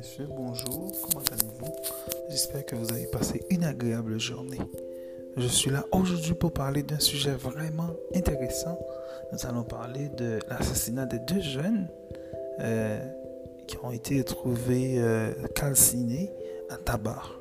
messieurs, bonjour, comment allez-vous? J'espère que vous avez passé une agréable journée. Je suis là aujourd'hui pour parler d'un sujet vraiment intéressant. Nous allons parler de l'assassinat des deux jeunes euh, qui ont été trouvés euh, calcinés à Tabar.